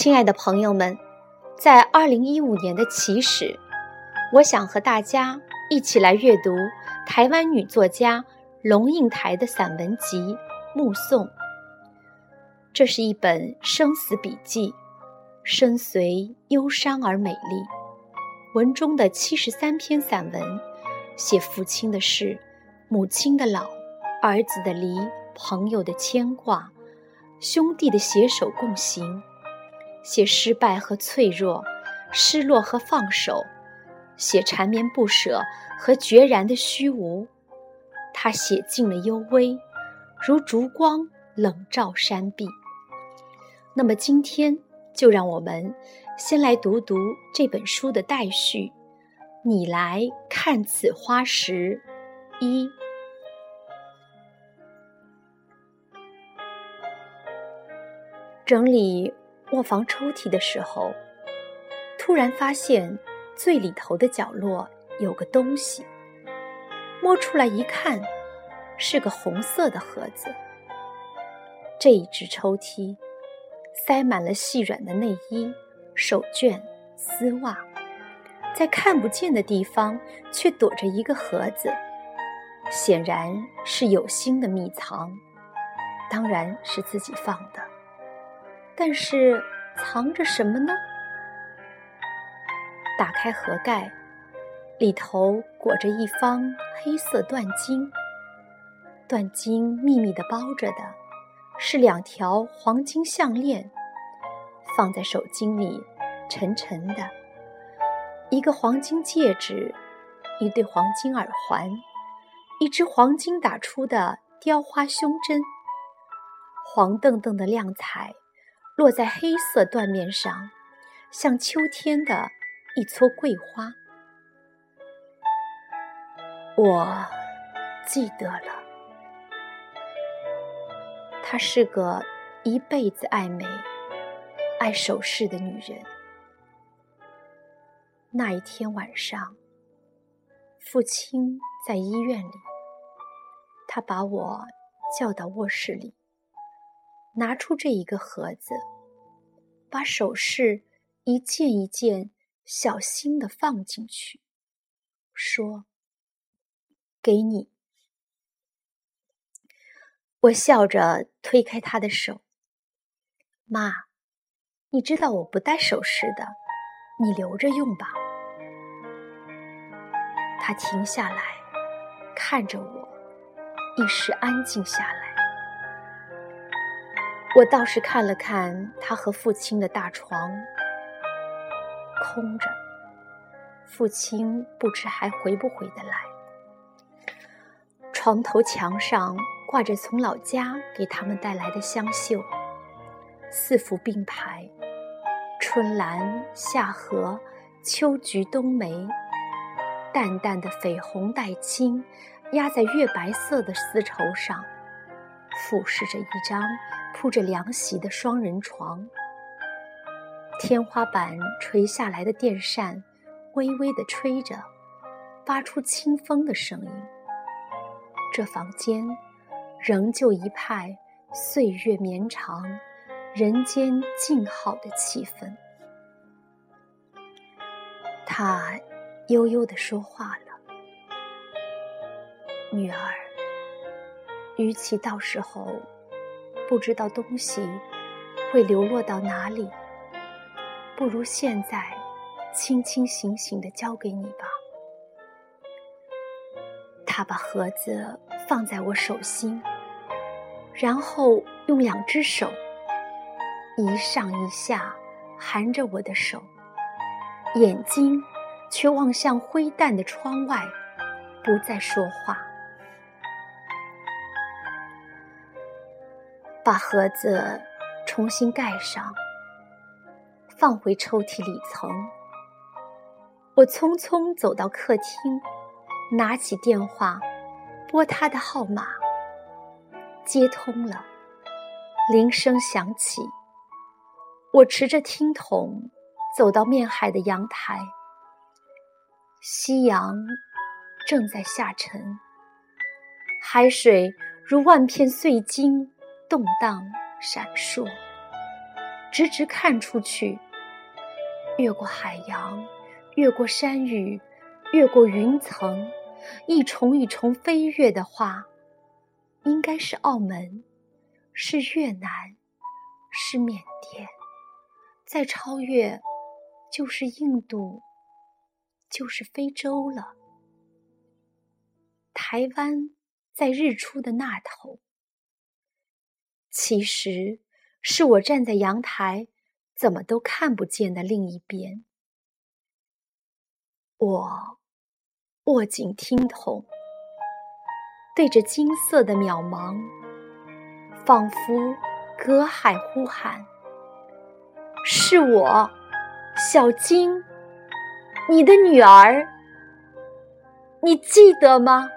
亲爱的朋友们，在二零一五年的起始，我想和大家一起来阅读台湾女作家龙应台的散文集《目送》。这是一本生死笔记，深邃忧伤而美丽。文中的七十三篇散文，写父亲的事，母亲的老，儿子的离，朋友的牵挂，兄弟的携手共行。写失败和脆弱，失落和放手，写缠绵不舍和决然的虚无。他写尽了幽微，如烛光冷照山壁。那么今天就让我们先来读读这本书的待续。你来看此花时，一整理。卧房抽屉的时候，突然发现最里头的角落有个东西。摸出来一看，是个红色的盒子。这一只抽屉塞满了细软的内衣、手绢、丝袜，在看不见的地方却躲着一个盒子，显然是有心的秘藏，当然是自己放的。但是藏着什么呢？打开盒盖，里头裹着一方黑色缎巾，缎巾密密的包着的，是两条黄金项链，放在手巾里，沉沉的；一个黄金戒指，一对黄金耳环，一只黄金打出的雕花胸针，黄澄澄的亮彩。落在黑色缎面上，像秋天的一撮桂花。我记得了，她是个一辈子爱美、爱首饰的女人。那一天晚上，父亲在医院里，他把我叫到卧室里。拿出这一个盒子，把首饰一件一件小心的放进去，说：“给你。”我笑着推开他的手：“妈，你知道我不戴首饰的，你留着用吧。”他停下来，看着我，一时安静下来。我倒是看了看他和父亲的大床，空着。父亲不知还回不回得来。床头墙上挂着从老家给他们带来的香绣，四幅并排：春兰、夏荷、秋菊、冬梅，淡淡的绯红带青，压在月白色的丝绸上，俯视着一张。铺着凉席的双人床，天花板垂下来的电扇微微的吹着，发出清风的声音。这房间仍旧一派岁月绵长、人间静好的气氛。他悠悠的说话了：“女儿，与其到时候……”不知道东西会流落到哪里，不如现在清清醒醒的交给你吧。他把盒子放在我手心，然后用两只手一上一下含着我的手，眼睛却望向灰淡的窗外，不再说话。把盒子重新盖上，放回抽屉里层。我匆匆走到客厅，拿起电话，拨他的号码。接通了，铃声响起。我持着听筒走到面海的阳台，夕阳正在下沉，海水如万片碎金。动荡闪烁，直直看出去，越过海洋，越过山雨，越过云层，一重一重飞跃的话，应该是澳门，是越南，是缅甸，再超越，就是印度，就是非洲了。台湾在日出的那头，其实是我站在阳台，怎么都看不见的另一边。我握紧听筒，对着金色的渺茫，仿佛隔海呼喊：“是我，小金，你的女儿，你记得吗？”